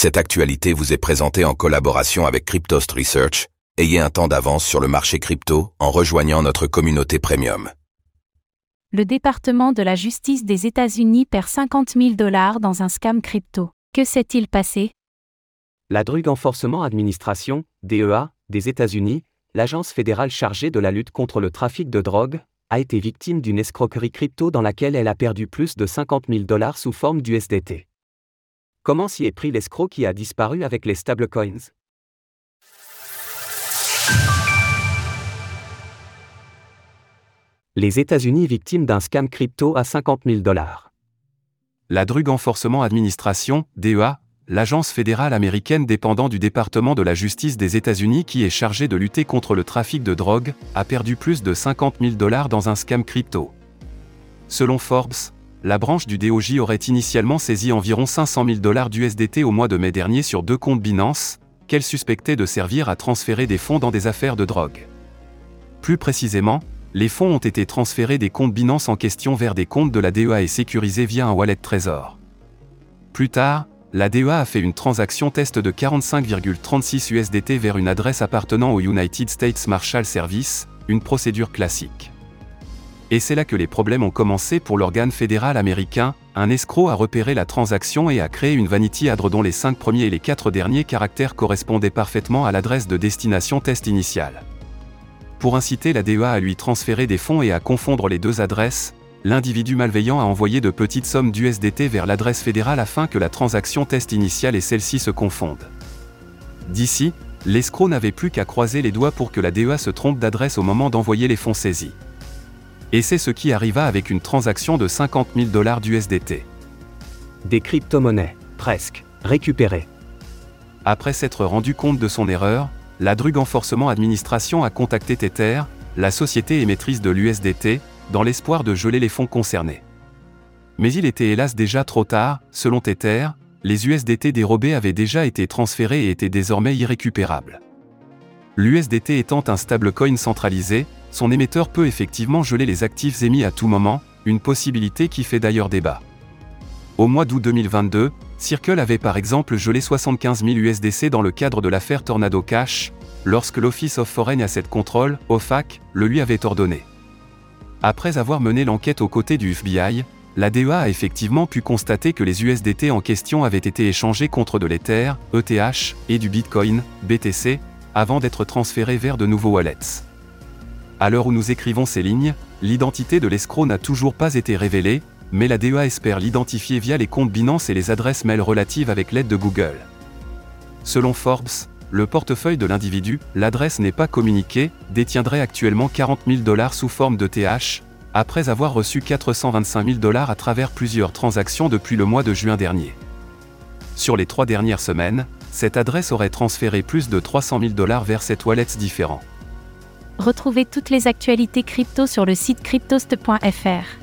Cette actualité vous est présentée en collaboration avec Cryptost Research. Ayez un temps d'avance sur le marché crypto en rejoignant notre communauté premium. Le département de la justice des États-Unis perd 50 000 dollars dans un scam crypto. Que s'est-il passé? La Drug Enforcement Administration, DEA, des États-Unis, l'agence fédérale chargée de la lutte contre le trafic de drogue, a été victime d'une escroquerie crypto dans laquelle elle a perdu plus de 50 000 dollars sous forme d'USDT. Comment s'y est pris l'escroc qui a disparu avec les stablecoins? Les États-Unis victimes d'un scam crypto à 50 000 dollars. La Drug Enforcement Administration, DEA, l'agence fédérale américaine dépendant du département de la justice des États-Unis qui est chargée de lutter contre le trafic de drogue, a perdu plus de 50 000 dollars dans un scam crypto. Selon Forbes, la branche du DOJ aurait initialement saisi environ 500 000 dollars d'USDT au mois de mai dernier sur deux comptes Binance, qu'elle suspectait de servir à transférer des fonds dans des affaires de drogue. Plus précisément, les fonds ont été transférés des comptes Binance en question vers des comptes de la DEA et sécurisés via un wallet Trésor. Plus tard, la DEA a fait une transaction test de 45,36 USDT vers une adresse appartenant au United States Marshal Service, une procédure classique. Et c'est là que les problèmes ont commencé pour l'organe fédéral américain, un escroc a repéré la transaction et a créé une vanity adre dont les 5 premiers et les 4 derniers caractères correspondaient parfaitement à l'adresse de destination test initiale. Pour inciter la DEA à lui transférer des fonds et à confondre les deux adresses, l'individu malveillant a envoyé de petites sommes d'USDT vers l'adresse fédérale afin que la transaction test initiale et celle-ci se confondent. D'ici, l'escroc n'avait plus qu'à croiser les doigts pour que la DEA se trompe d'adresse au moment d'envoyer les fonds saisis. Et c'est ce qui arriva avec une transaction de 50 000 dollars d'USDT. Des crypto-monnaies, presque, récupérées. Après s'être rendu compte de son erreur, la Drug Enforcement Administration a contacté Tether, la société émettrice de l'USDT, dans l'espoir de geler les fonds concernés. Mais il était hélas déjà trop tard, selon Tether, les USDT dérobés avaient déjà été transférés et étaient désormais irrécupérables. L'USDT étant un stablecoin centralisé, son émetteur peut effectivement geler les actifs émis à tout moment, une possibilité qui fait d'ailleurs débat. Au mois d'août 2022, Circle avait par exemple gelé 75 000 USDC dans le cadre de l'affaire Tornado Cash, lorsque l'Office of Foreign Asset Control, OFAC, le lui avait ordonné. Après avoir mené l'enquête aux côtés du FBI, la DEA a effectivement pu constater que les USDT en question avaient été échangés contre de l'Ether, ETH, et du Bitcoin, BTC, avant d'être transférés vers de nouveaux wallets. À l'heure où nous écrivons ces lignes, l'identité de l'escroc n'a toujours pas été révélée, mais la DEA espère l'identifier via les comptes Binance et les adresses mail relatives avec l'aide de Google. Selon Forbes, le portefeuille de l'individu, l'adresse n'est pas communiquée, détiendrait actuellement 40 000 dollars sous forme de TH, après avoir reçu 425 000 dollars à travers plusieurs transactions depuis le mois de juin dernier. Sur les trois dernières semaines, cette adresse aurait transféré plus de 300 000 dollars vers sept wallets différents. Retrouvez toutes les actualités crypto sur le site cryptost.fr.